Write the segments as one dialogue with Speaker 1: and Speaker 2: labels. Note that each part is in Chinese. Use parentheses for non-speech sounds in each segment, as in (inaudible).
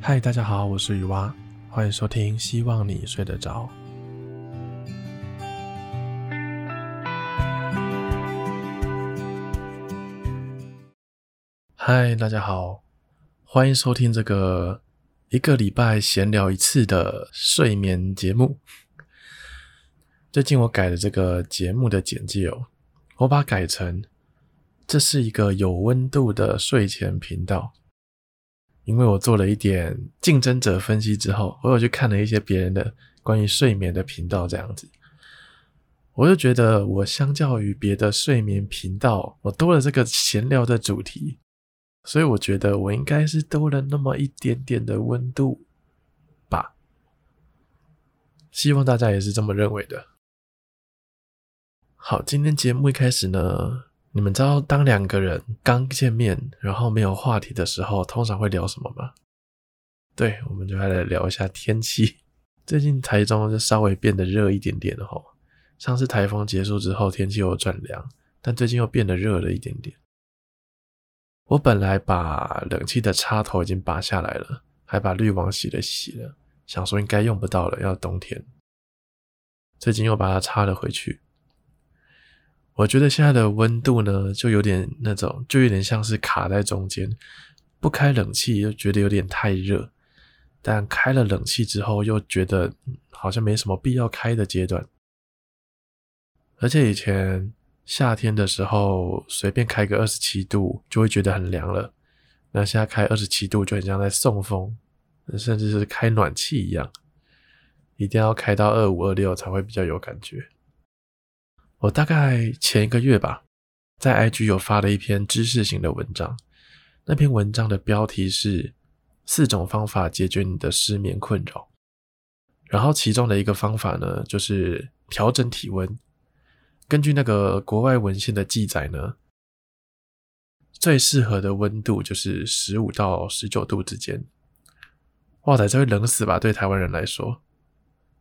Speaker 1: 嗨，大家好，我是雨蛙，欢迎收听，希望你睡得着。嗨，大家好，欢迎收听这个一个礼拜闲聊一次的睡眠节目。最近我改了这个节目的简介哦，我把它改成这是一个有温度的睡前频道。因为我做了一点竞争者分析之后，我有去看了一些别人的关于睡眠的频道，这样子，我就觉得我相较于别的睡眠频道，我多了这个闲聊的主题，所以我觉得我应该是多了那么一点点的温度吧。希望大家也是这么认为的。好，今天节目一开始呢。你们知道，当两个人刚见面，然后没有话题的时候，通常会聊什么吗？对，我们就来聊一下天气。(laughs) 最近台中就稍微变得热一点点了齁。上次台风结束之后，天气又转凉，但最近又变得热了一点点。我本来把冷气的插头已经拔下来了，还把滤网洗了洗了，想说应该用不到了，要冬天。最近又把它插了回去。我觉得现在的温度呢，就有点那种，就有点像是卡在中间，不开冷气又觉得有点太热，但开了冷气之后又觉得好像没什么必要开的阶段。而且以前夏天的时候，随便开个二十七度就会觉得很凉了，那现在开二十七度就很像在送风，甚至是开暖气一样，一定要开到二五二六才会比较有感觉。我大概前一个月吧，在 IG 有发了一篇知识型的文章，那篇文章的标题是四种方法解决你的失眠困扰，然后其中的一个方法呢，就是调整体温。根据那个国外文献的记载呢，最适合的温度就是十五到十九度之间。哇塞，这会冷死吧？对台湾人来说，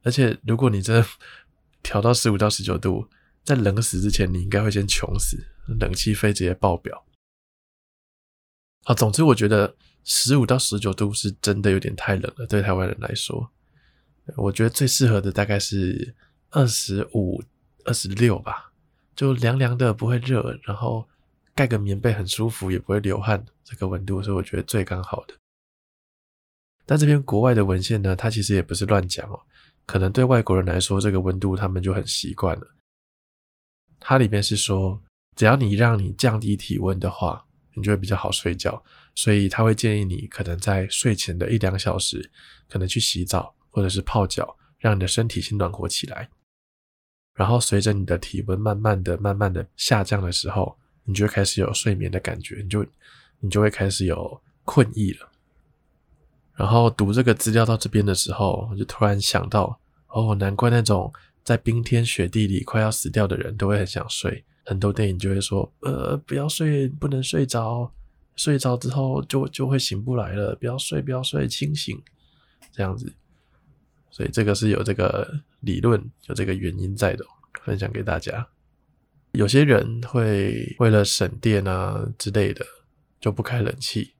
Speaker 1: 而且如果你真的 (laughs) 调到十五到十九度，在冷死之前，你应该会先穷死，冷气费直接爆表。好，总之我觉得十五到十九度是真的有点太冷了，对台湾人来说，我觉得最适合的大概是二十五、二十六吧，就凉凉的，不会热，然后盖个棉被很舒服，也不会流汗，这个温度是我觉得最刚好的。但这边国外的文献呢，它其实也不是乱讲哦，可能对外国人来说，这个温度他们就很习惯了。它里面是说，只要你让你降低体温的话，你就会比较好睡觉。所以他会建议你可能在睡前的一两小时，可能去洗澡或者是泡脚，让你的身体先暖和起来。然后随着你的体温慢慢的、慢慢的下降的时候，你就会开始有睡眠的感觉，你就你就会开始有困意了。然后读这个资料到这边的时候，我就突然想到，哦，难怪那种。在冰天雪地里快要死掉的人都会很想睡，很多电影就会说：“呃，不要睡，不能睡着，睡着之后就就会醒不来了，不要睡，不要睡，清醒。”这样子，所以这个是有这个理论，有这个原因在的，分享给大家。有些人会为了省电啊之类的，就不开冷气，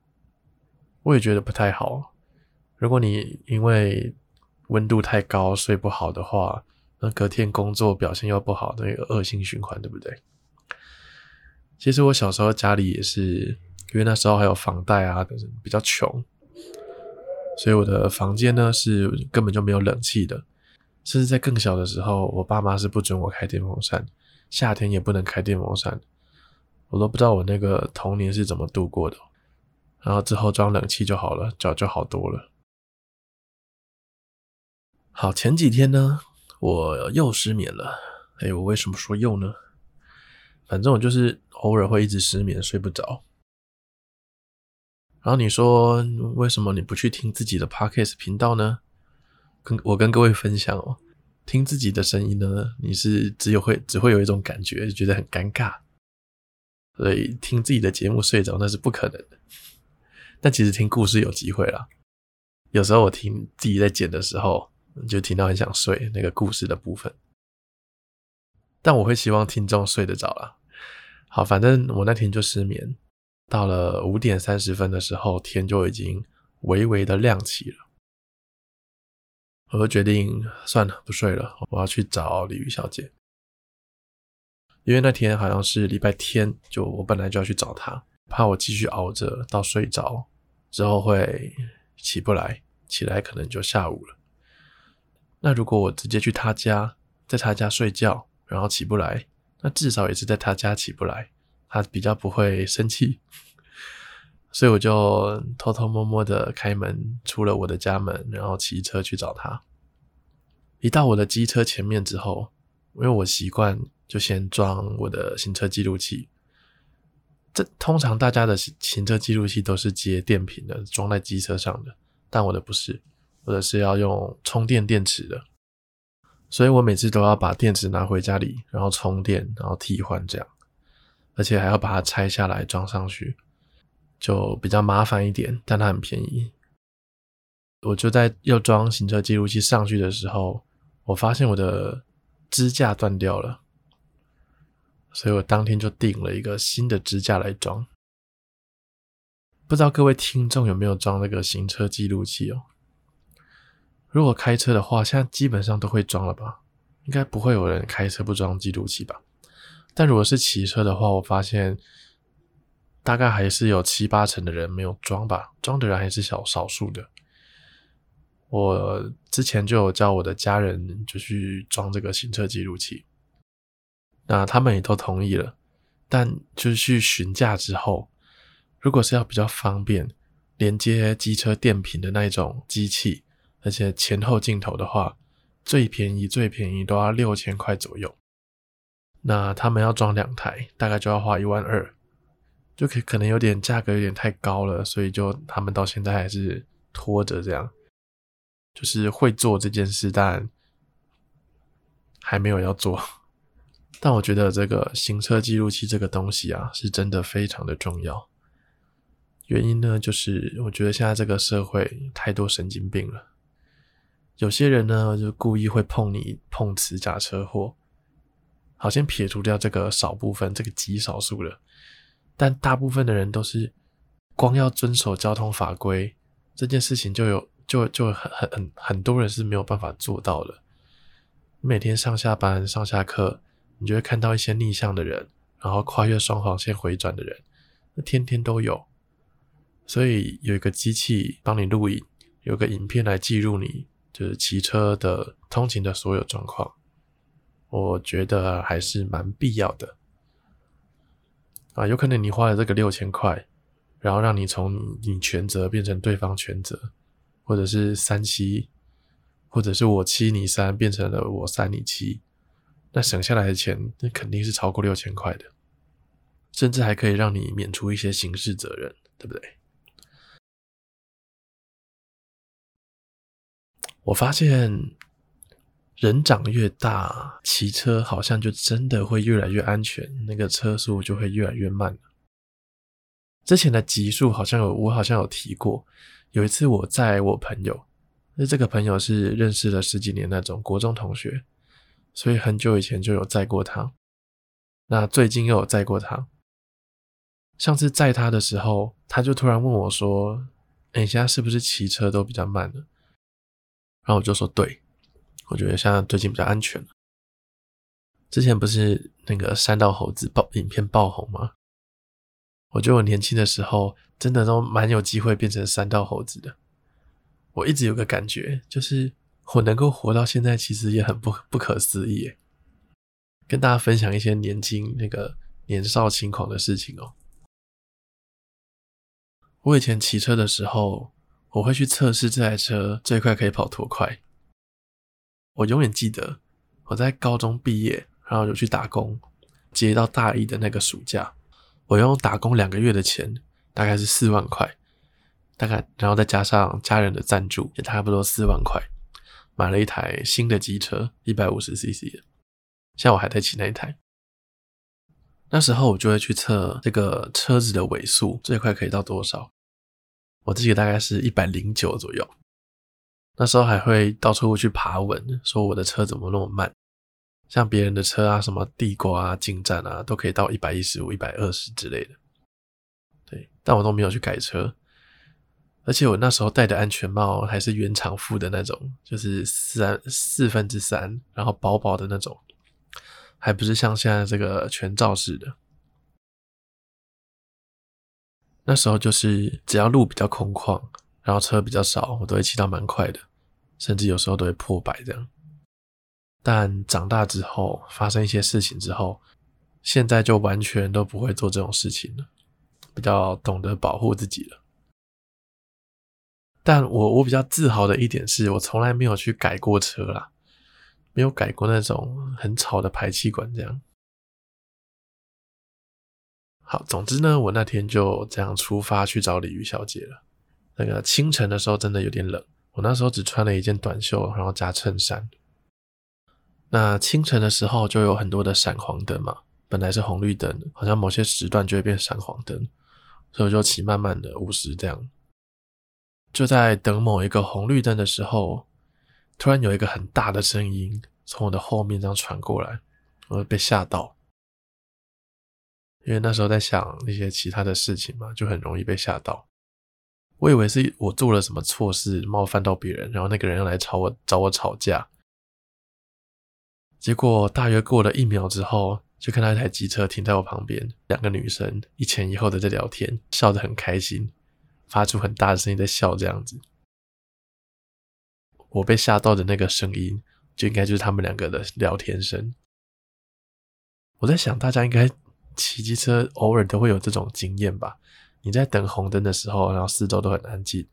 Speaker 1: 我也觉得不太好。如果你因为温度太高睡不好的话，那隔天工作表现又不好，那个恶性循环，对不对？其实我小时候家里也是，因为那时候还有房贷啊，比较穷，所以我的房间呢是根本就没有冷气的。甚至在更小的时候，我爸妈是不准我开电风扇，夏天也不能开电风扇。我都不知道我那个童年是怎么度过的。然后之后装冷气就好了，脚就好多了。好，前几天呢，我又失眠了，哎，我为什么说又呢？反正我就是偶尔会一直失眠，睡不着。然后你说为什么你不去听自己的 Podcast 频道呢？跟我跟各位分享哦，听自己的声音呢，你是只有会只会有一种感觉，觉得很尴尬，所以听自己的节目睡着那是不可能的。但其实听故事有机会啦，有时候我听自己在剪的时候。就听到很想睡那个故事的部分，但我会希望听众睡得着啦。好，反正我那天就失眠，到了五点三十分的时候，天就已经微微的亮起了。我就决定算了，不睡了，我要去找鲤鱼小姐。因为那天好像是礼拜天，就我本来就要去找她，怕我继续熬着到睡着之后会起不来，起来可能就下午了。那如果我直接去他家，在他家睡觉，然后起不来，那至少也是在他家起不来，他比较不会生气。(laughs) 所以我就偷偷摸摸的开门，出了我的家门，然后骑车去找他。一到我的机车前面之后，因为我习惯就先装我的行车记录器。这通常大家的行车记录器都是接电瓶的，装在机车上的，但我的不是，或者是要用充电电池的。所以我每次都要把电池拿回家里，然后充电，然后替换这样，而且还要把它拆下来装上去。就比较麻烦一点，但它很便宜。我就在要装行车记录器上去的时候，我发现我的支架断掉了，所以我当天就订了一个新的支架来装。不知道各位听众有没有装那个行车记录器哦？如果开车的话，现在基本上都会装了吧？应该不会有人开车不装记录器吧？但如果是骑车的话，我发现。大概还是有七八成的人没有装吧，装的人还是少少数的。我之前就有叫我的家人就去装这个行车记录器，那他们也都同意了。但就是去询价之后，如果是要比较方便连接机车电瓶的那一种机器，而且前后镜头的话，最便宜最便宜都要六千块左右。那他们要装两台，大概就要花一万二。就可可能有点价格有点太高了，所以就他们到现在还是拖着这样，就是会做这件事，但还没有要做。(laughs) 但我觉得这个行车记录器这个东西啊，是真的非常的重要。原因呢，就是我觉得现在这个社会太多神经病了，有些人呢就故意会碰你碰瓷假车祸，好，先撇除掉这个少部分，这个极少数的。但大部分的人都是光要遵守交通法规这件事情，就有就就很很很很多人是没有办法做到的。每天上下班、上下课，你就会看到一些逆向的人，然后跨越双黄线回转的人，那天天都有。所以有一个机器帮你录影，有个影片来记录你就是骑车的通勤的所有状况，我觉得还是蛮必要的。啊，有可能你花了这个六千块，然后让你从你全责变成对方全责，或者是三七，或者是我七你三变成了我三你七，那省下来的钱那肯定是超过六千块的，甚至还可以让你免除一些刑事责任，对不对？我发现。人长越大，骑车好像就真的会越来越安全，那个车速就会越来越慢。之前的集数好像有，我好像有提过。有一次我载我朋友，那这个朋友是认识了十几年那种国中同学，所以很久以前就有载过他。那最近又有载过他。上次载他的时候，他就突然问我说：“欸，你现在是不是骑车都比较慢了？”然后我就说：“对。”我觉得现在最近比较安全了。之前不是那个山道猴子爆影片爆红吗？我觉得我年轻的时候真的都蛮有机会变成山道猴子的。我一直有个感觉，就是我能够活到现在，其实也很不不可思议。跟大家分享一些年轻那个年少轻狂的事情哦。我以前骑车的时候，我会去测试这台车最快可以跑多快。我永远记得我在高中毕业，然后就去打工，接到大一的那个暑假，我用打工两个月的钱，大概是四万块，大概然后再加上家人的赞助，也差不多四万块，买了一台新的机车，一百五十 CC 的，现在我还在骑那一台。那时候我就会去测这个车子的尾速最快可以到多少，我自己大概是一百零九左右。那时候还会到处去爬文，说我的车怎么那么慢，像别人的车啊，什么地瓜啊、进站啊，都可以到一百一十五、一百二十之类的。对，但我都没有去改车，而且我那时候戴的安全帽还是原厂附的那种，就是三四分之三，然后薄薄的那种，还不是像现在这个全罩式的。那时候就是只要路比较空旷，然后车比较少，我都会骑到蛮快的，甚至有时候都会破百这样。但长大之后，发生一些事情之后，现在就完全都不会做这种事情了，比较懂得保护自己了。但我我比较自豪的一点是，我从来没有去改过车啦，没有改过那种很吵的排气管这样。好，总之呢，我那天就这样出发去找鲤鱼小姐了。那个清晨的时候真的有点冷，我那时候只穿了一件短袖，然后加衬衫。那清晨的时候就有很多的闪黄灯嘛，本来是红绿灯，好像某些时段就会变闪黄灯，所以我就骑慢慢的五十这样。就在等某一个红绿灯的时候，突然有一个很大的声音从我的后面这样传过来，我被吓到。因为那时候在想那些其他的事情嘛，就很容易被吓到。我以为是我做了什么错事，冒犯到别人，然后那个人要来吵我，找我吵架。结果大约过了一秒之后，就看到一台机车停在我旁边，两个女生一前一后的在聊天，笑得很开心，发出很大的声音在笑，这样子。我被吓到的那个声音，就应该就是他们两个的聊天声。我在想，大家应该。骑机车偶尔都会有这种经验吧？你在等红灯的时候，然后四周都很安静，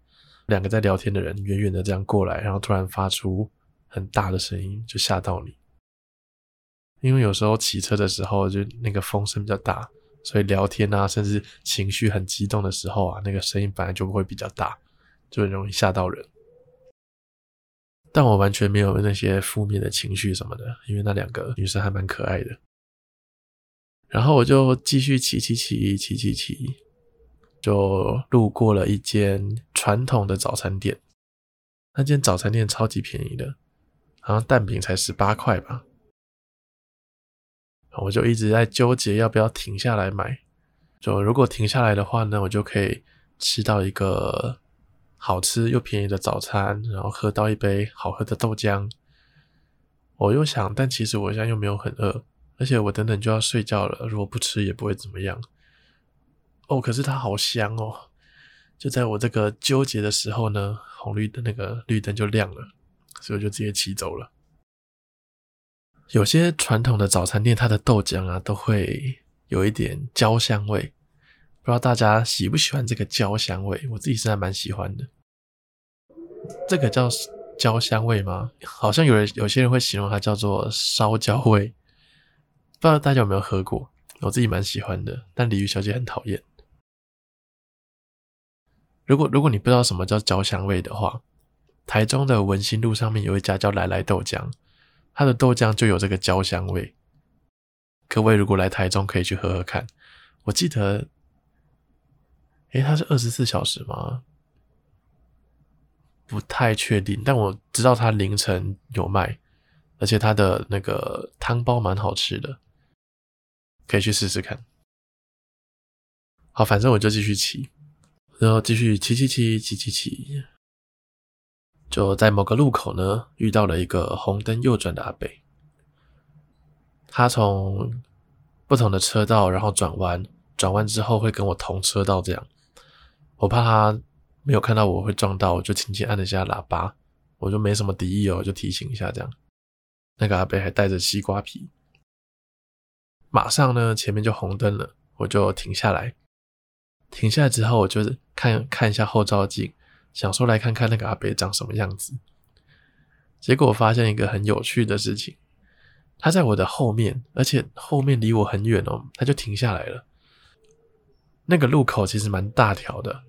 Speaker 1: 两个在聊天的人远远的这样过来，然后突然发出很大的声音，就吓到你。因为有时候骑车的时候，就那个风声比较大，所以聊天啊，甚至情绪很激动的时候啊，那个声音本来就会比较大，就很容易吓到人。但我完全没有那些负面的情绪什么的，因为那两个女生还蛮可爱的。然后我就继续骑骑骑骑骑骑，就路过了一间传统的早餐店。那间早餐店超级便宜的，好像蛋饼才十八块吧。我就一直在纠结要不要停下来买。就如果停下来的话呢，我就可以吃到一个好吃又便宜的早餐，然后喝到一杯好喝的豆浆。我又想，但其实我现在又没有很饿。而且我等等就要睡觉了，如果不吃也不会怎么样。哦，可是它好香哦！就在我这个纠结的时候呢，红绿灯那个绿灯就亮了，所以我就直接骑走了。有些传统的早餐店，它的豆浆啊都会有一点焦香味，不知道大家喜不喜欢这个焦香味？我自己是还蛮喜欢的。这个叫焦香味吗？好像有人有些人会形容它叫做烧焦味。不知道大家有没有喝过？我自己蛮喜欢的，但鲤鱼小姐很讨厌。如果如果你不知道什么叫焦香味的话，台中的文心路上面有一家叫来来豆浆，它的豆浆就有这个焦香味。各位如果来台中可以去喝喝看。我记得，诶，它是二十四小时吗？不太确定，但我知道它凌晨有卖，而且它的那个汤包蛮好吃的。可以去试试看。好，反正我就继续骑，然后继续骑骑骑骑骑骑，就在某个路口呢，遇到了一个红灯右转的阿伯。他从不同的车道，然后转弯，转弯之后会跟我同车道这样。我怕他没有看到我会撞到，我就轻轻按了一下喇叭，我就没什么敌意哦，就提醒一下这样。那个阿伯还带着西瓜皮。马上呢，前面就红灯了，我就停下来。停下来之后，我就看看一下后照镜，想说来看看那个阿伯长什么样子。结果发现一个很有趣的事情，他在我的后面，而且后面离我很远哦，他就停下来了。那个路口其实蛮大条的，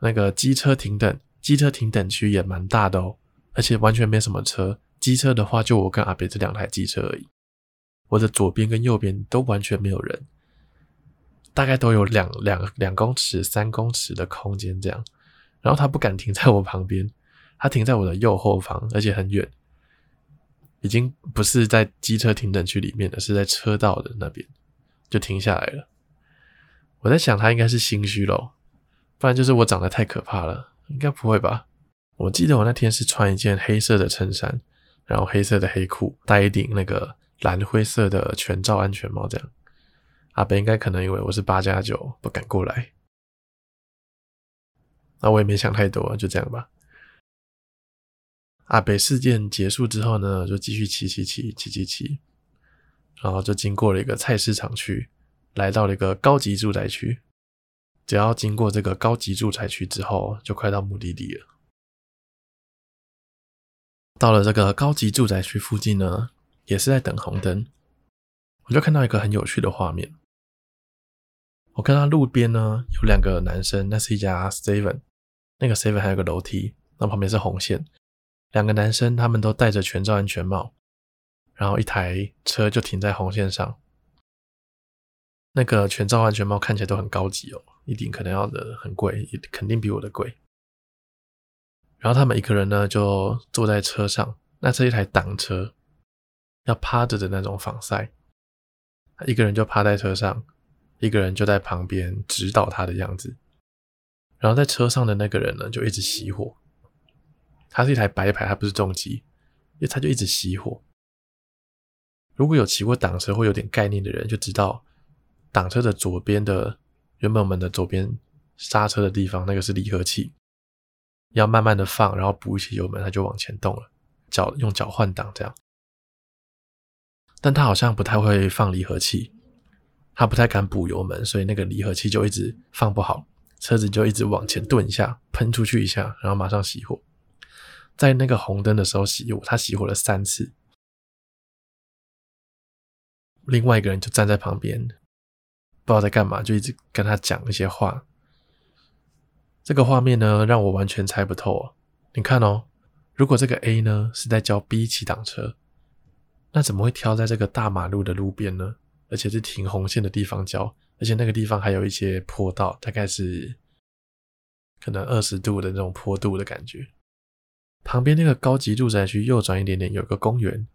Speaker 1: 那个机车停等，机车停等区也蛮大的哦，而且完全没什么车。机车的话，就我跟阿伯这两台机车而已。我的左边跟右边都完全没有人，大概都有两两两公尺、三公尺的空间这样。然后他不敢停在我旁边，他停在我的右后方，而且很远，已经不是在机车停等区里面了，是在车道的那边，就停下来了。我在想他应该是心虚咯，不然就是我长得太可怕了，应该不会吧？我记得我那天是穿一件黑色的衬衫，然后黑色的黑裤，戴一顶那个蓝灰色的全罩安全帽，这样。阿北应该可能以为我是八加九，不敢过来。那我也没想太多，就这样吧。阿北事件结束之后呢，就继续骑骑骑骑骑骑，然后就经过了一个菜市场区，来到了一个高级住宅区。只要经过这个高级住宅区之后，就快到目的地了。到了这个高级住宅区附近呢，也是在等红灯，我就看到一个很有趣的画面。我看到路边呢有两个男生，那是一家 Seven，那个 Seven 还有个楼梯，那旁边是红线。两个男生他们都戴着全罩安全帽，然后一台车就停在红线上。那个全罩安全帽看起来都很高级哦，一顶可能要的很贵，肯定比我的贵。然后他们一个人呢就坐在车上，那是一台挡车，要趴着的那种防晒。一个人就趴在车上，一个人就在旁边指导他的样子。然后在车上的那个人呢就一直熄火，他是一台白牌，他不是重机，因为他就一直熄火。如果有骑过挡车或有点概念的人就知道，挡车的左边的原本我们的左边刹车的地方，那个是离合器。要慢慢的放，然后补一些油门，它就往前动了。脚用脚换挡这样，但他好像不太会放离合器，他不太敢补油门，所以那个离合器就一直放不好，车子就一直往前顿一下，喷出去一下，然后马上熄火。在那个红灯的时候熄火，他熄火了三次。另外一个人就站在旁边，不知道在干嘛，就一直跟他讲一些话。这个画面呢，让我完全猜不透哦。你看哦，如果这个 A 呢是在教 B 骑挡车，那怎么会挑在这个大马路的路边呢？而且是停红线的地方教，而且那个地方还有一些坡道，大概是可能二十度的那种坡度的感觉。旁边那个高级住宅区右转一点点，有个公园，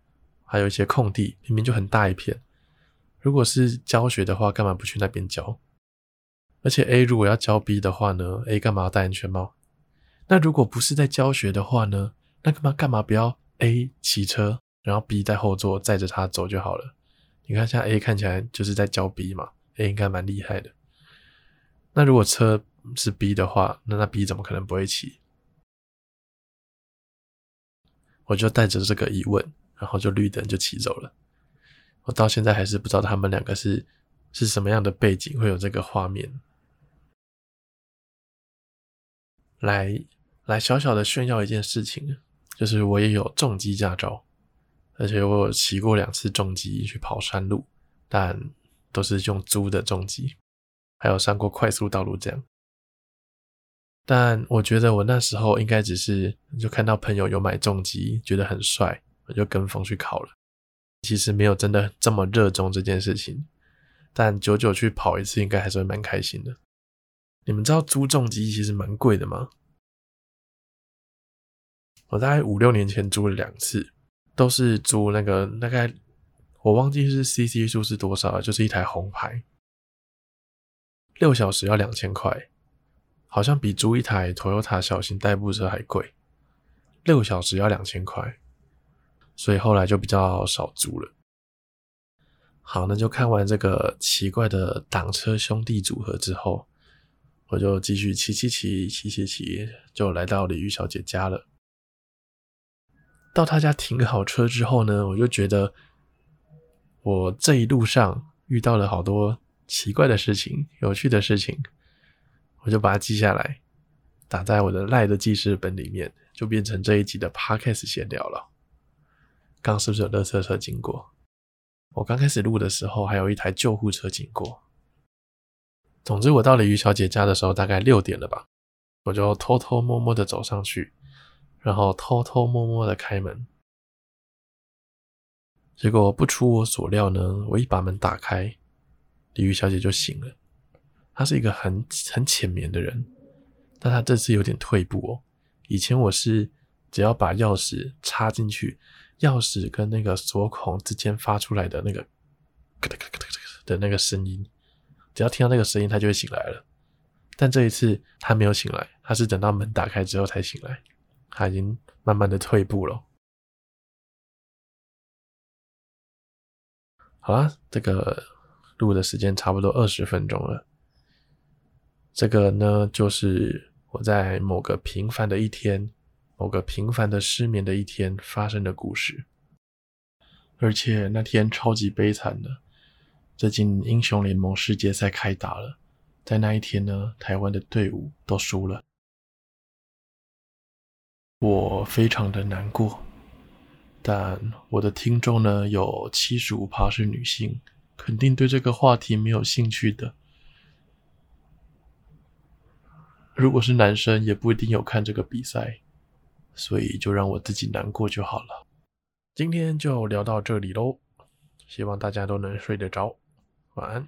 Speaker 1: 还有一些空地，里面就很大一片。如果是教学的话，干嘛不去那边教？而且 A 如果要教 B 的话呢，A 干嘛要戴安全帽？那如果不是在教学的话呢，那干嘛干嘛不要 A 骑车，然后 B 在后座载着他走就好了？你看，像 A 看起来就是在教 B 嘛，A 应该蛮厉害的。那如果车是 B 的话，那那 B 怎么可能不会骑？我就带着这个疑问，然后就绿灯就骑走了。我到现在还是不知道他们两个是是什么样的背景，会有这个画面。来来小小的炫耀一件事情，就是我也有重机驾照，而且我有骑过两次重机去跑山路，但都是用租的重机，还有上过快速道路这样。但我觉得我那时候应该只是就看到朋友有买重机，觉得很帅，我就跟风去考了。其实没有真的这么热衷这件事情，但久久去跑一次，应该还是会蛮开心的。你们知道租重机其实蛮贵的吗？我大概五六年前租了两次，都是租那个大概我忘记是 CC 数是多少了，就是一台红牌，六小时要两千块，好像比租一台 Toyota 小型代步车还贵，六小时要两千块，所以后来就比较少租了。好，那就看完这个奇怪的挡车兄弟组合之后。我就继续骑骑骑骑骑骑，就来到李玉小姐家了。到她家停好车之后呢，我就觉得我这一路上遇到了好多奇怪的事情、有趣的事情，我就把它记下来，打在我的赖的记事本里面，就变成这一集的 Podcast 闲聊了。刚刚是不是有垃圾车经过？我刚开始录的时候，还有一台救护车经过。总之，我到了于小姐家的时候，大概六点了吧，我就偷偷摸摸的走上去，然后偷偷摸摸的开门。结果不出我所料呢，我一把门打开，李玉小姐就醒了。她是一个很很浅眠的人，但她这次有点退步哦。以前我是只要把钥匙插进去，钥匙跟那个锁孔之间发出来的那个咔哒咔哒咔哒的那个声音。只要听到那个声音，他就会醒来了。但这一次他没有醒来，他是等到门打开之后才醒来，他已经慢慢的退步了。好啦，这个录的时间差不多二十分钟了。这个呢，就是我在某个平凡的一天，某个平凡的失眠的一天发生的故事。而且那天超级悲惨的，最近英雄联盟世界赛开打了，在那一天呢，台湾的队伍都输了，我非常的难过。但我的听众呢，有七十五趴是女性，肯定对这个话题没有兴趣的。如果是男生，也不一定有看这个比赛，所以就让我自己难过就好了。今天就聊到这里喽，希望大家都能睡得着，晚安。